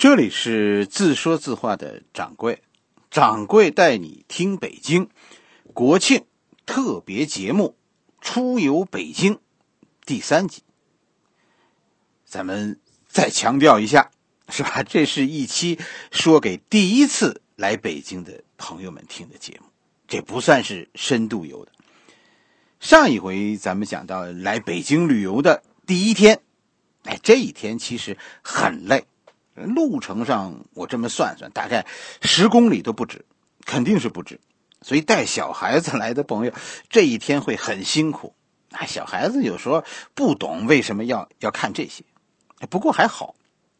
这里是自说自话的掌柜，掌柜带你听北京国庆特别节目《出游北京》第三集。咱们再强调一下，是吧？这是一期说给第一次来北京的朋友们听的节目，这不算是深度游的。上一回咱们讲到来北京旅游的第一天，哎，这一天其实很累。路程上，我这么算算，大概十公里都不止，肯定是不止。所以带小孩子来的朋友，这一天会很辛苦。哎，小孩子有时候不懂为什么要要看这些，不过还好，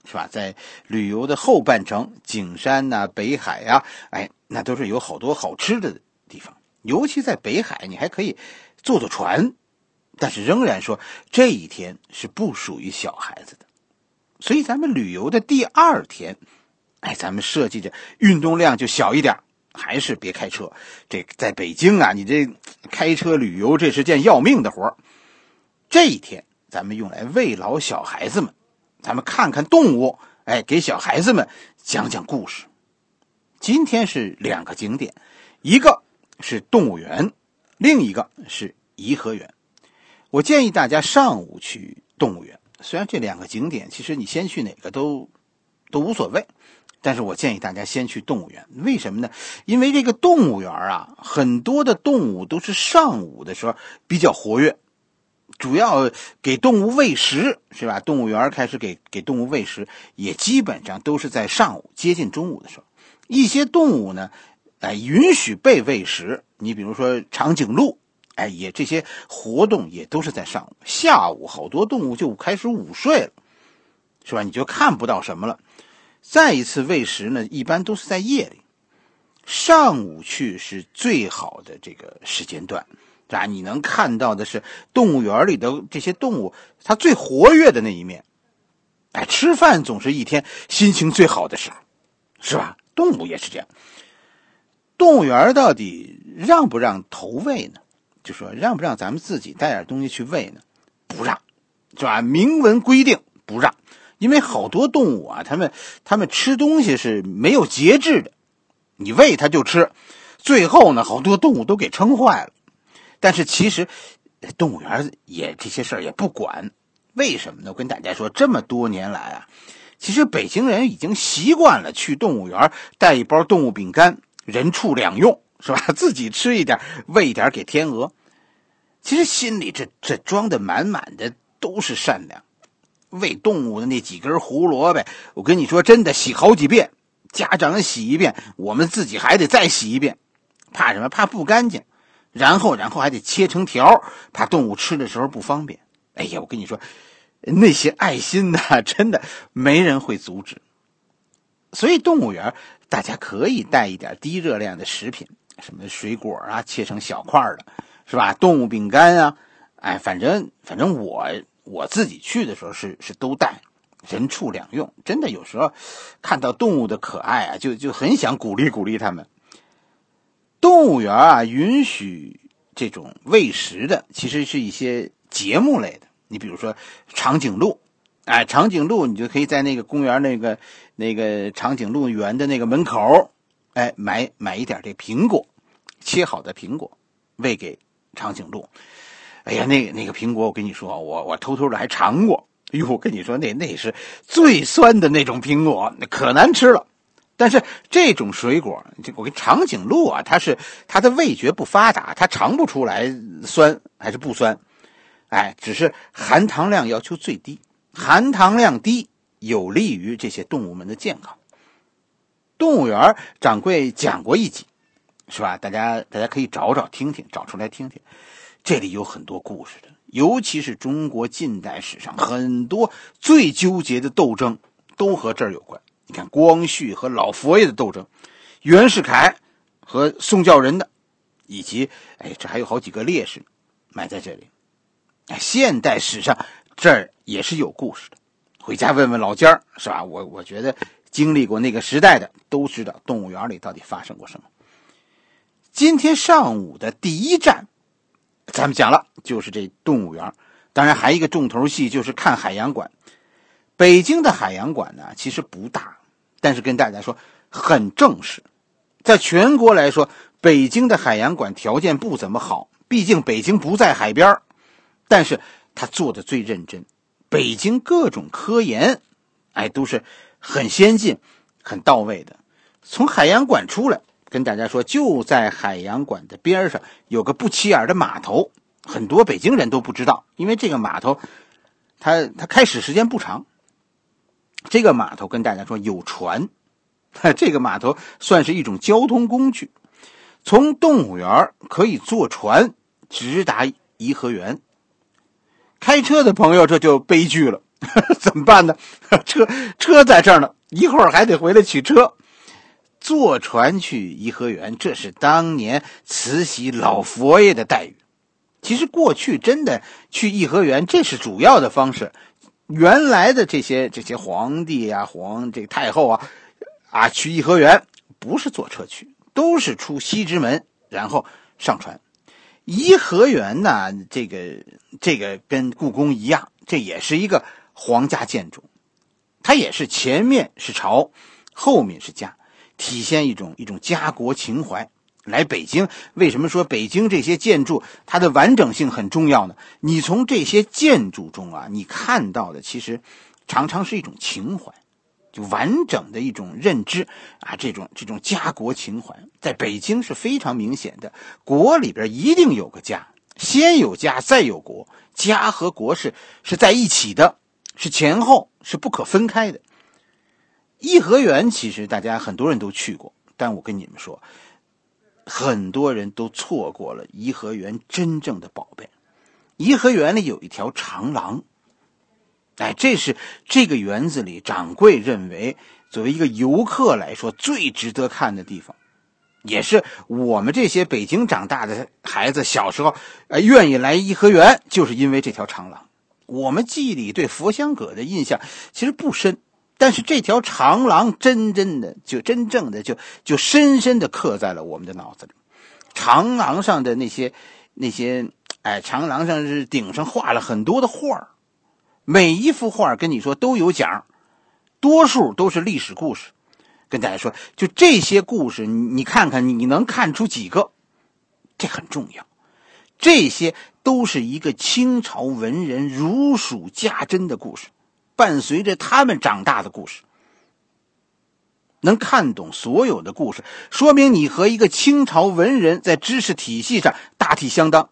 是吧？在旅游的后半程，景山呐、北海呀，哎，那都是有好多好吃的地方。尤其在北海，你还可以坐坐船。但是仍然说，这一天是不属于小孩子的。所以咱们旅游的第二天，哎，咱们设计的运动量就小一点，还是别开车。这在北京啊，你这开车旅游这是件要命的活这一天咱们用来慰劳小孩子们，咱们看看动物，哎，给小孩子们讲讲故事。今天是两个景点，一个是动物园，另一个是颐和园。我建议大家上午去动物园。虽然这两个景点，其实你先去哪个都都无所谓，但是我建议大家先去动物园。为什么呢？因为这个动物园啊，很多的动物都是上午的时候比较活跃，主要给动物喂食，是吧？动物园开始给给动物喂食，也基本上都是在上午接近中午的时候。一些动物呢，哎，允许被喂食。你比如说长颈鹿。哎，也这些活动也都是在上午、下午，好多动物就开始午睡了，是吧？你就看不到什么了。再一次喂食呢，一般都是在夜里，上午去是最好的这个时间段，是吧？你能看到的是动物园里的这些动物它最活跃的那一面。哎，吃饭总是一天心情最好的时候，是吧？动物也是这样。动物园到底让不让投喂呢？就说让不让咱们自己带点东西去喂呢？不让，是吧？明文规定不让，因为好多动物啊，他们他们吃东西是没有节制的，你喂它就吃，最后呢，好多动物都给撑坏了。但是其实动物园也这些事儿也不管，为什么呢？我跟大家说，这么多年来啊，其实北京人已经习惯了去动物园带一包动物饼干，人畜两用。是吧？自己吃一点，喂一点给天鹅。其实心里这这装的满满的都是善良。喂动物的那几根胡萝卜，我跟你说，真的洗好几遍，家长洗一遍，我们自己还得再洗一遍。怕什么？怕不干净。然后，然后还得切成条，怕动物吃的时候不方便。哎呀，我跟你说，那些爱心呐，真的没人会阻止。所以动物园，大家可以带一点低热量的食品。什么水果啊，切成小块的，是吧？动物饼干啊，哎，反正反正我我自己去的时候是是都带，人畜两用。真的有时候看到动物的可爱啊，就就很想鼓励鼓励他们。动物园啊，允许这种喂食的，其实是一些节目类的。你比如说长颈鹿，哎，长颈鹿你就可以在那个公园那个那个长颈鹿园的那个门口，哎，买买一点这苹果。切好的苹果，喂给长颈鹿。哎呀，那那个苹果，我跟你说，我我偷偷的还尝过。哎呦，我跟你说，那那是最酸的那种苹果，那可难吃了。但是这种水果，这我跟长颈鹿啊，它是它的味觉不发达，它尝不出来酸还是不酸。哎，只是含糖量要求最低，含糖量低有利于这些动物们的健康。动物园掌柜讲过一集。是吧？大家大家可以找找听听，找出来听听，这里有很多故事的，尤其是中国近代史上很多最纠结的斗争，都和这儿有关。你看光绪和老佛爷的斗争，袁世凯和宋教仁的，以及哎，这还有好几个烈士埋在这里。哎，现代史上这儿也是有故事的，回家问问老家儿，是吧？我我觉得经历过那个时代的都知道动物园里到底发生过什么。今天上午的第一站，咱们讲了，就是这动物园。当然，还一个重头戏就是看海洋馆。北京的海洋馆呢，其实不大，但是跟大家说很正式。在全国来说，北京的海洋馆条件不怎么好，毕竟北京不在海边但是他做的最认真，北京各种科研，哎，都是很先进、很到位的。从海洋馆出来，跟大家说，就在海洋馆的边上有个不起眼的码头，很多北京人都不知道，因为这个码头，它它开始时间不长。这个码头跟大家说有船。这个码头算是一种交通工具，从动物园可以坐船直达颐和园。开车的朋友这就悲剧了，怎么办呢？车车在这儿呢，一会儿还得回来取车。坐船去颐和园，这是当年慈禧老佛爷的待遇。其实过去真的去颐和园，这是主要的方式。原来的这些这些皇帝呀、皇这太后啊。啊，去颐和园不是坐车去，都是出西直门，然后上船。颐和园呢，这个这个跟故宫一样，这也是一个皇家建筑，它也是前面是朝，后面是家，体现一种一种家国情怀。来北京，为什么说北京这些建筑它的完整性很重要呢？你从这些建筑中啊，你看到的其实常常是一种情怀。就完整的一种认知啊，这种这种家国情怀，在北京是非常明显的。国里边一定有个家，先有家再有国，家和国是是在一起的，是前后是不可分开的。颐和园其实大家很多人都去过，但我跟你们说，很多人都错过了颐和园真正的宝贝。颐和园里有一条长廊。哎，这是这个园子里掌柜认为，作为一个游客来说最值得看的地方，也是我们这些北京长大的孩子小时候，呃，愿意来颐和园，就是因为这条长廊。我们记忆里对佛香阁的印象其实不深，但是这条长廊真真的就真正的就就深深的刻在了我们的脑子里。长廊上的那些那些，哎，长廊上是顶上画了很多的画。每一幅画跟你说都有讲，多数都是历史故事。跟大家说，就这些故事，你看看，你能看出几个？这很重要。这些都是一个清朝文人如数家珍的故事，伴随着他们长大的故事。能看懂所有的故事，说明你和一个清朝文人在知识体系上大体相当。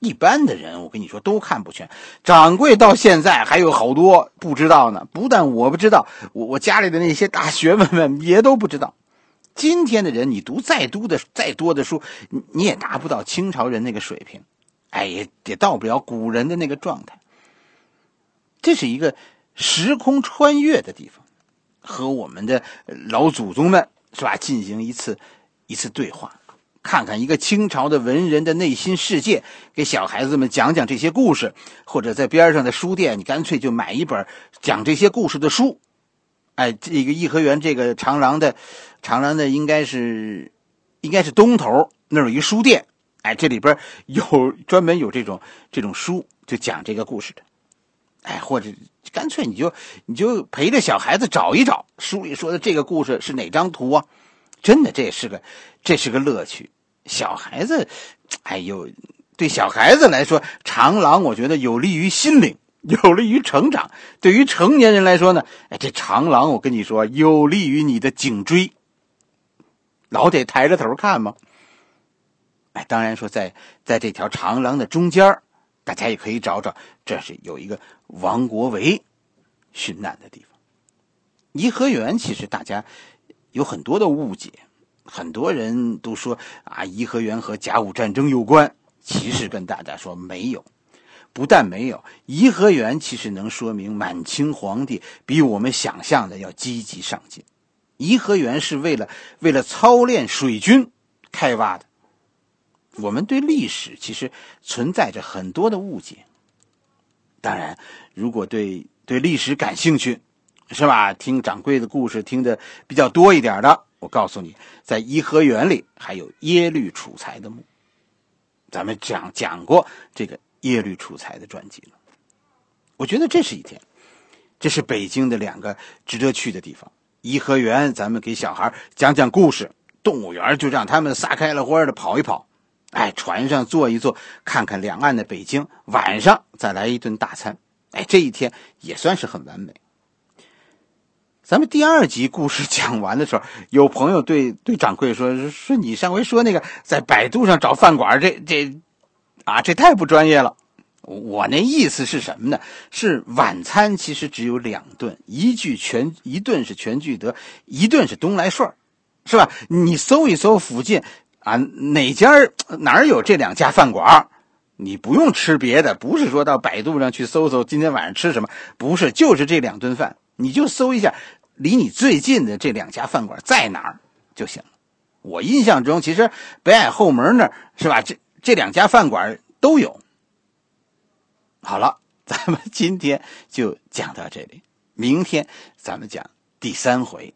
一般的人，我跟你说都看不全。掌柜到现在还有好多不知道呢。不但我不知道，我我家里的那些大学问们也都不知道。今天的人，你读再多的再多的书，你你也达不到清朝人那个水平，哎，也也到不了古人的那个状态。这是一个时空穿越的地方，和我们的老祖宗们是吧进行一次一次对话。看看一个清朝的文人的内心世界，给小孩子们讲讲这些故事，或者在边上的书店，你干脆就买一本讲这些故事的书。哎，这个颐和园这个长廊的，长廊的应该是，应该是东头那有一书店。哎，这里边有专门有这种这种书，就讲这个故事的。哎，或者干脆你就你就陪着小孩子找一找书里说的这个故事是哪张图啊？真的，这也是个这是个乐趣。小孩子，哎呦，对小孩子来说，长廊我觉得有利于心灵，有利于成长。对于成年人来说呢，哎，这长廊我跟你说，有利于你的颈椎。老得抬着头看吗？哎，当然说在在这条长廊的中间大家也可以找找，这是有一个王国维殉难的地方。颐和园其实大家有很多的误解。很多人都说啊，颐和园和甲午战争有关。其实跟大家说没有，不但没有，颐和园其实能说明满清皇帝比我们想象的要积极上进。颐和园是为了为了操练水军开挖的。我们对历史其实存在着很多的误解。当然，如果对对历史感兴趣，是吧？听掌柜的故事听的比较多一点的。我告诉你，在颐和园里还有耶律楚材的墓，咱们讲讲过这个耶律楚材的传记了。我觉得这是一天，这是北京的两个值得去的地方。颐和园咱们给小孩讲讲故事，动物园就让他们撒开了花的跑一跑，哎，船上坐一坐，看看两岸的北京，晚上再来一顿大餐，哎，这一天也算是很完美。咱们第二集故事讲完的时候，有朋友对对掌柜说：“说你上回说那个在百度上找饭馆，这这，啊，这太不专业了。”我那意思是什么呢？是晚餐其实只有两顿，一句全一顿是全聚德，一顿是东来顺是吧？你搜一搜附近啊，哪家哪有这两家饭馆你不用吃别的，不是说到百度上去搜搜今天晚上吃什么，不是，就是这两顿饭，你就搜一下。离你最近的这两家饭馆在哪儿就行了。我印象中，其实北海后门那是吧？这这两家饭馆都有。好了，咱们今天就讲到这里，明天咱们讲第三回。